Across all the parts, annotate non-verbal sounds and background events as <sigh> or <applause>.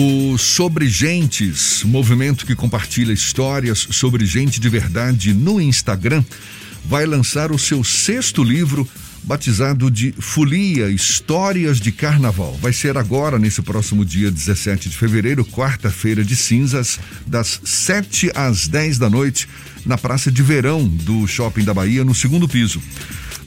O Sobre Gentes, movimento que compartilha histórias sobre gente de verdade no Instagram, vai lançar o seu sexto livro batizado de Folia Histórias de Carnaval. Vai ser agora, nesse próximo dia 17 de fevereiro, quarta-feira de cinzas, das 7 às 10 da noite, na Praça de Verão do Shopping da Bahia, no segundo piso.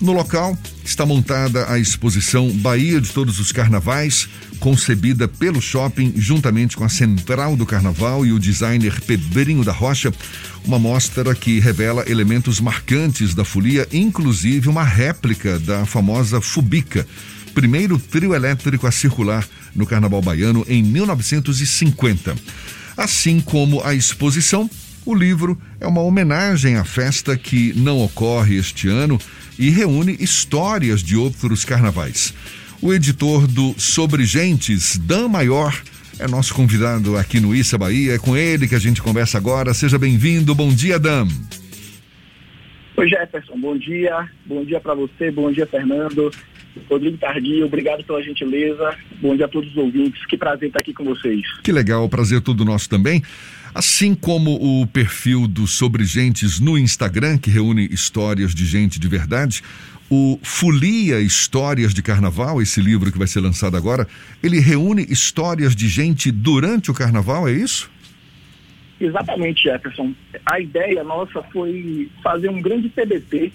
No local está montada a exposição Bahia de Todos os Carnavais, concebida pelo shopping juntamente com a Central do Carnaval e o designer Pedrinho da Rocha, uma mostra que revela elementos marcantes da folia, inclusive uma réplica da famosa Fubica, primeiro trio elétrico a circular no Carnaval Baiano em 1950. Assim como a exposição, o livro é uma homenagem à festa que não ocorre este ano e reúne histórias de outros carnavais. O editor do Sobre Gentes, Dan Maior, é nosso convidado aqui no Issa Bahia. É com ele que a gente conversa agora. Seja bem-vindo. Bom dia, Dan. Oi, Jefferson. Bom dia. Bom dia para você. Bom dia, Fernando. Rodrigo Tardio, obrigado pela gentileza. Bom dia a todos os ouvintes. Que prazer estar aqui com vocês. Que legal. Prazer é todo nosso também. Assim como o perfil do Sobre Gentes no Instagram, que reúne histórias de gente de verdade, o Folia Histórias de Carnaval, esse livro que vai ser lançado agora, ele reúne histórias de gente durante o carnaval, é isso? Exatamente, Jefferson. A ideia nossa foi fazer um grande TBT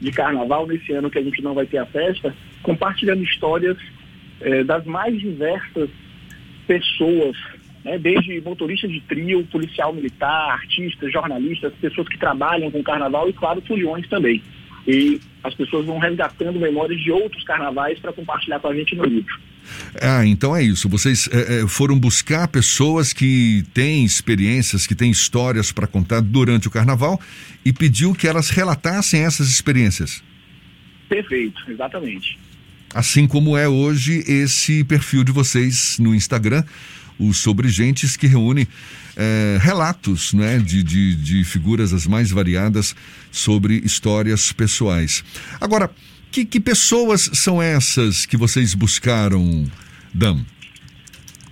de carnaval nesse ano que a gente não vai ter a festa, compartilhando histórias eh, das mais diversas pessoas né, desde motorista de trio, policial militar, artistas, jornalistas, pessoas que trabalham com carnaval e, claro, foliões também. E as pessoas vão resgatando memórias de outros carnavais para compartilhar com a gente no livro. Ah, então é isso. Vocês é, foram buscar pessoas que têm experiências, que têm histórias para contar durante o carnaval e pediu que elas relatassem essas experiências. Perfeito, exatamente. Assim como é hoje esse perfil de vocês no Instagram, o Sobre Gentes, que reúne é, relatos né, de, de, de figuras as mais variadas sobre histórias pessoais. Agora, que, que pessoas são essas que vocês buscaram, Dam?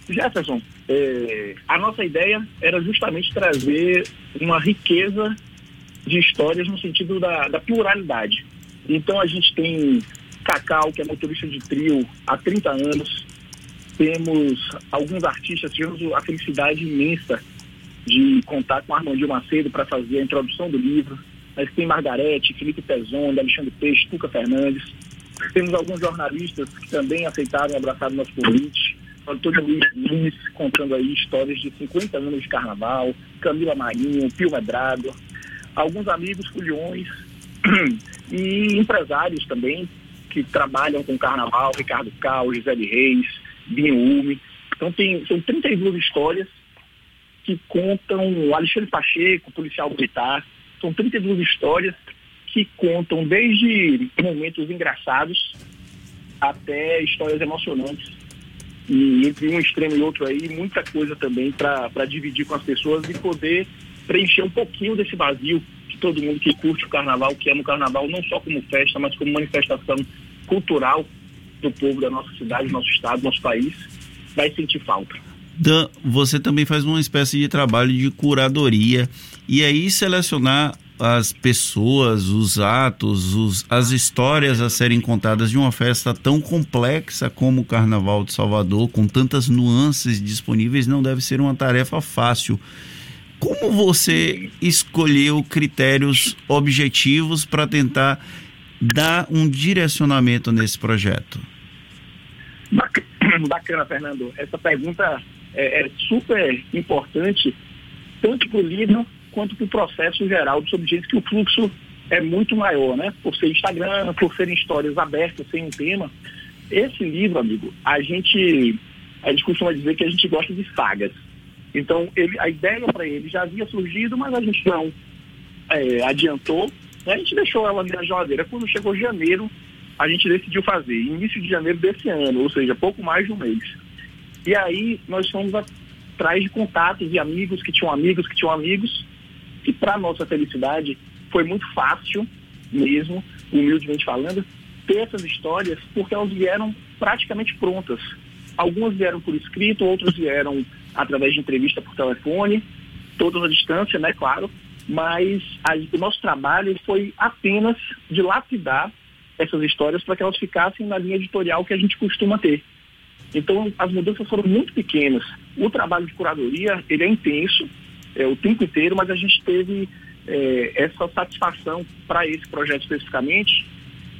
Jefferson, é, a nossa ideia era justamente trazer uma riqueza de histórias no sentido da, da pluralidade. Então a gente tem Cacau, que é motorista de trio há 30 anos, temos alguns artistas, tivemos a felicidade imensa de contar com Armandinho Macedo para fazer a introdução do livro. Mas tem Margarete, Felipe Pezonda, Alexandre Peixe, Tuca Fernandes. Temos alguns jornalistas que também aceitaram abraçar o nosso convite. Antônio Luiz Nunes contando aí histórias de 50 anos de carnaval, Camila Marinho, Pio Medrado, alguns amigos foliões <clears throat> e empresários também que trabalham com carnaval, Ricardo Cal, Gisele Reis, Binho Ume. Então tem, são 32 histórias que contam Alexandre Pacheco, policial militar. São 32 histórias que contam desde momentos engraçados até histórias emocionantes. E entre um extremo e outro aí, muita coisa também para dividir com as pessoas e poder preencher um pouquinho desse vazio que todo mundo que curte o carnaval, que ama o carnaval, não só como festa, mas como manifestação cultural do povo da nossa cidade, nosso estado, nosso país, vai sentir falta. Dan, você também faz uma espécie de trabalho de curadoria e aí selecionar as pessoas, os atos, os, as histórias a serem contadas de uma festa tão complexa como o Carnaval de Salvador, com tantas nuances disponíveis, não deve ser uma tarefa fácil. Como você escolheu critérios objetivos para tentar dar um direcionamento nesse projeto? <clears throat> Bacana, Fernando. Essa pergunta é, é super importante, tanto para o livro quanto para o processo geral do subjeito, que o fluxo é muito maior, né? Por ser Instagram, por serem histórias abertas, sem um tema. Esse livro, amigo, a gente, a gente costuma dizer que a gente gosta de sagas. Então, ele, a ideia para ele já havia surgido, mas a gente não é, adiantou. A gente deixou ela na geladeira. Quando chegou janeiro, a gente decidiu fazer, início de janeiro desse ano, ou seja, pouco mais de um mês. E aí nós fomos atrás de contatos e amigos que tinham amigos que tinham amigos, e para nossa felicidade foi muito fácil mesmo, humildemente falando, ter essas histórias, porque elas vieram praticamente prontas. algumas vieram por escrito, outras vieram através de entrevista por telefone, todas à distância, né, claro, mas a, o nosso trabalho foi apenas de lapidar essas histórias para que elas ficassem na linha editorial que a gente costuma ter. Então, as mudanças foram muito pequenas. O trabalho de curadoria, ele é intenso, é, o tempo inteiro, mas a gente teve é, essa satisfação para esse projeto especificamente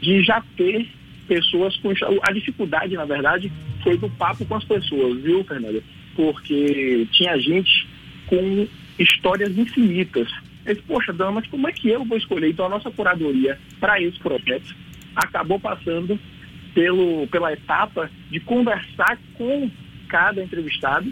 de já ter pessoas com a dificuldade, na verdade, foi do papo com as pessoas, viu, Fernanda? Porque tinha gente com histórias infinitas. Eu disse, Poxa, Dama, mas como é que eu vou escolher? Então a nossa curadoria para esse projeto acabou passando pelo, pela etapa de conversar com cada entrevistado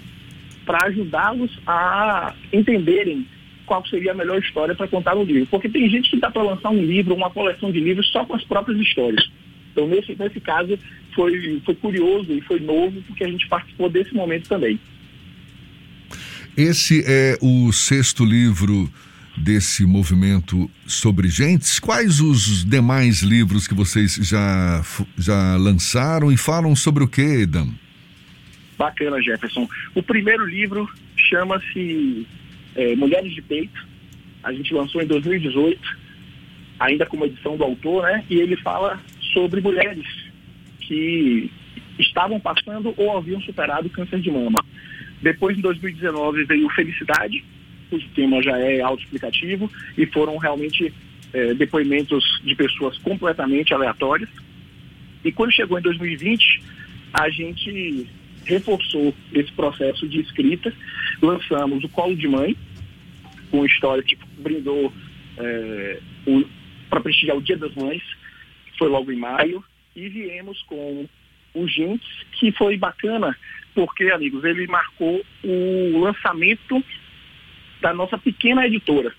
para ajudá-los a entenderem qual seria a melhor história para contar no livro. Porque tem gente que dá para lançar um livro, uma coleção de livros só com as próprias histórias. Então, nesse, nesse caso, foi, foi curioso e foi novo, porque a gente participou desse momento também. Esse é o sexto livro desse movimento sobre gentes. Quais os demais livros que vocês já, já lançaram e falam sobre o que, Dan? Bacana, Jefferson. O primeiro livro chama-se é, Mulheres de Peito. A gente lançou em 2018, ainda com uma edição do autor, né? E ele fala sobre mulheres que estavam passando ou haviam superado câncer de mama. Depois, em 2019, veio Felicidade, cujo tema já é autoexplicativo, e foram realmente é, depoimentos de pessoas completamente aleatórias. E quando chegou em 2020, a gente reforçou esse processo de escrita, lançamos o Colo de Mãe, com história que brindou é, para prestigiar o Dia das Mães, foi logo em maio, e viemos com o Gentes, que foi bacana, porque, amigos, ele marcou o lançamento da nossa pequena editora.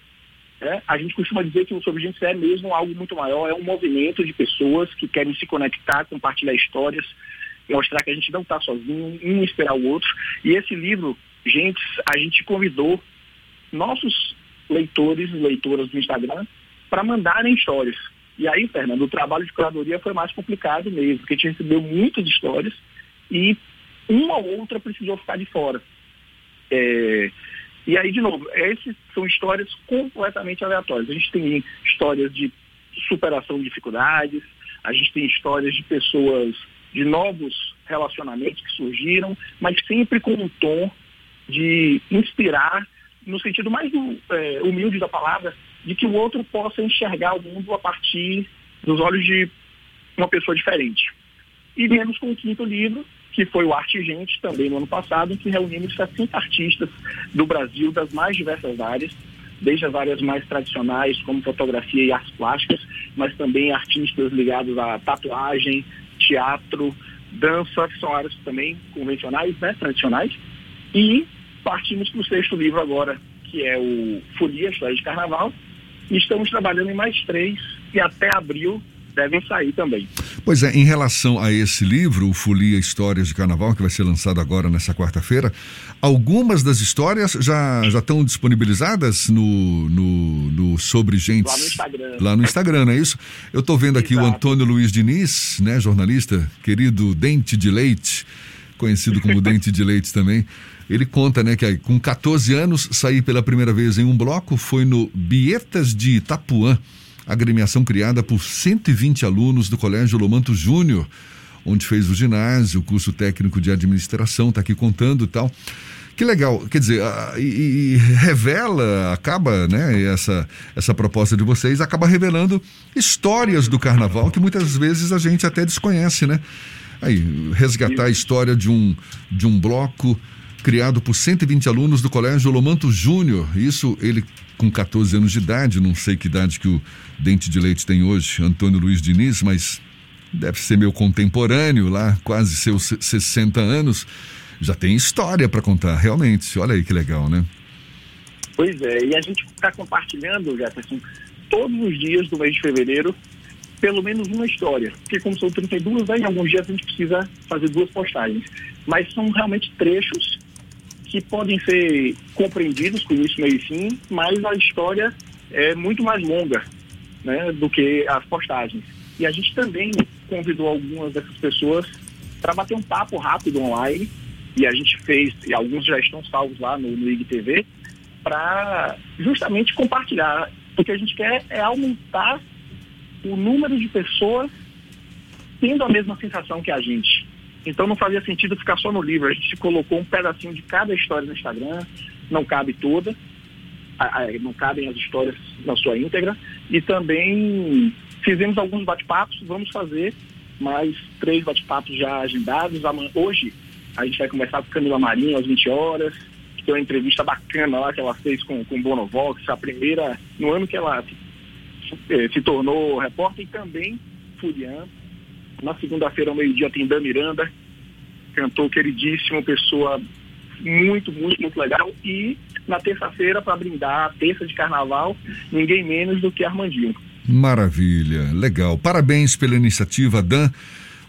É, a gente costuma dizer que o Sobre Gente é mesmo algo muito maior, é um movimento de pessoas que querem se conectar, compartilhar histórias, mostrar que a gente não está sozinho, um esperar o outro. E esse livro, gente, a gente convidou nossos leitores e leitoras do Instagram para mandarem histórias. E aí, Fernando, o trabalho de curadoria foi mais complicado mesmo, porque a gente recebeu muitas histórias e uma ou outra precisou ficar de fora. É, e aí, de novo, essas são histórias completamente aleatórias. A gente tem histórias de superação de dificuldades, a gente tem histórias de pessoas, de novos relacionamentos que surgiram, mas sempre com um tom de inspirar, no sentido mais é, humilde da palavra, de que o outro possa enxergar o mundo a partir dos olhos de uma pessoa diferente. E viemos com o quinto livro, que foi o Arte Gente, também no ano passado, em que reunimos 60 artistas do Brasil, das mais diversas áreas, desde as áreas mais tradicionais, como fotografia e artes plásticas, mas também artistas ligados à tatuagem, teatro, dança, que são áreas também convencionais, né, tradicionais. E partimos para o sexto livro agora, que é o Folia, História de Carnaval, e estamos trabalhando em mais três, e até abril devem sair também. Pois é, em relação a esse livro, o Folia Histórias de Carnaval, que vai ser lançado agora nessa quarta-feira, algumas das histórias já, já estão disponibilizadas no, no, no Sobre Gentes. Lá no Instagram. Lá no Instagram, não é isso? Eu estou vendo aqui Exato. o Antônio Luiz Diniz, né, jornalista, querido Dente de Leite, conhecido como Dente de Leite também. Ele conta, né, que com 14 anos saí pela primeira vez em um bloco, foi no Bietas de Itapuã agremiação criada por 120 alunos do Colégio Lomanto Júnior, onde fez o ginásio, o curso técnico de administração, está aqui contando e tal. Que legal, quer dizer, e, e, revela, acaba, né, essa, essa proposta de vocês, acaba revelando histórias do carnaval que muitas vezes a gente até desconhece, né? Aí, resgatar a história de um, de um bloco criado por 120 alunos do Colégio Lomanto Júnior. Isso ele com 14 anos de idade, não sei que idade que o Dente de Leite tem hoje, Antônio Luiz Diniz, mas deve ser meu contemporâneo lá, quase seus 60 anos. Já tem história para contar, realmente. Olha aí que legal, né? Pois é, e a gente está compartilhando, Jefferson, todos os dias do mês de fevereiro, pelo menos uma história. Porque como são 32, né, em alguns dias a gente precisa fazer duas postagens. Mas são realmente trechos que podem ser compreendidos com isso meio e fim, mas a história é muito mais longa né, do que as postagens. E a gente também convidou algumas dessas pessoas para bater um papo rápido online. E a gente fez, e alguns já estão salvos lá no, no IGTV, para justamente compartilhar. O que a gente quer é aumentar o número de pessoas tendo a mesma sensação que a gente. Então não fazia sentido ficar só no livro. A gente colocou um pedacinho de cada história no Instagram, não cabe toda, não cabem as histórias na sua íntegra. E também fizemos alguns bate-papos, vamos fazer mais três bate-papos já agendados. Hoje a gente vai conversar com Camila Marinho às 20 horas, que tem uma entrevista bacana lá que ela fez com, com Bonovox, a primeira, no ano que ela se, eh, se tornou repórter, e também Furian na segunda-feira, ao meio-dia, tem Dan Miranda, cantor queridíssimo, pessoa muito, muito, muito legal. E na terça-feira, para brindar a terça de carnaval, ninguém menos do que Armandinho. Maravilha, legal. Parabéns pela iniciativa, Dan.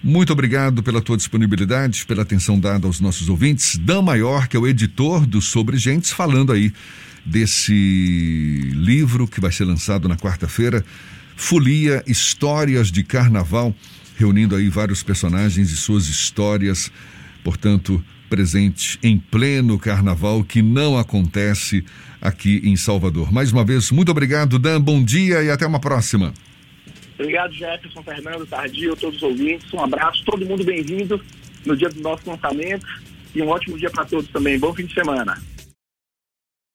Muito obrigado pela tua disponibilidade, pela atenção dada aos nossos ouvintes. Dan Maior, que é o editor do Sobre Gentes, falando aí desse livro que vai ser lançado na quarta-feira, Folia Histórias de Carnaval reunindo aí vários personagens e suas histórias, portanto, presente em pleno carnaval que não acontece aqui em Salvador. Mais uma vez, muito obrigado, Dan, bom dia e até uma próxima. Obrigado, Jefferson, Fernando, Tardio, todos os ouvintes. Um abraço, todo mundo bem-vindo no dia do nosso lançamento e um ótimo dia para todos também. Bom fim de semana.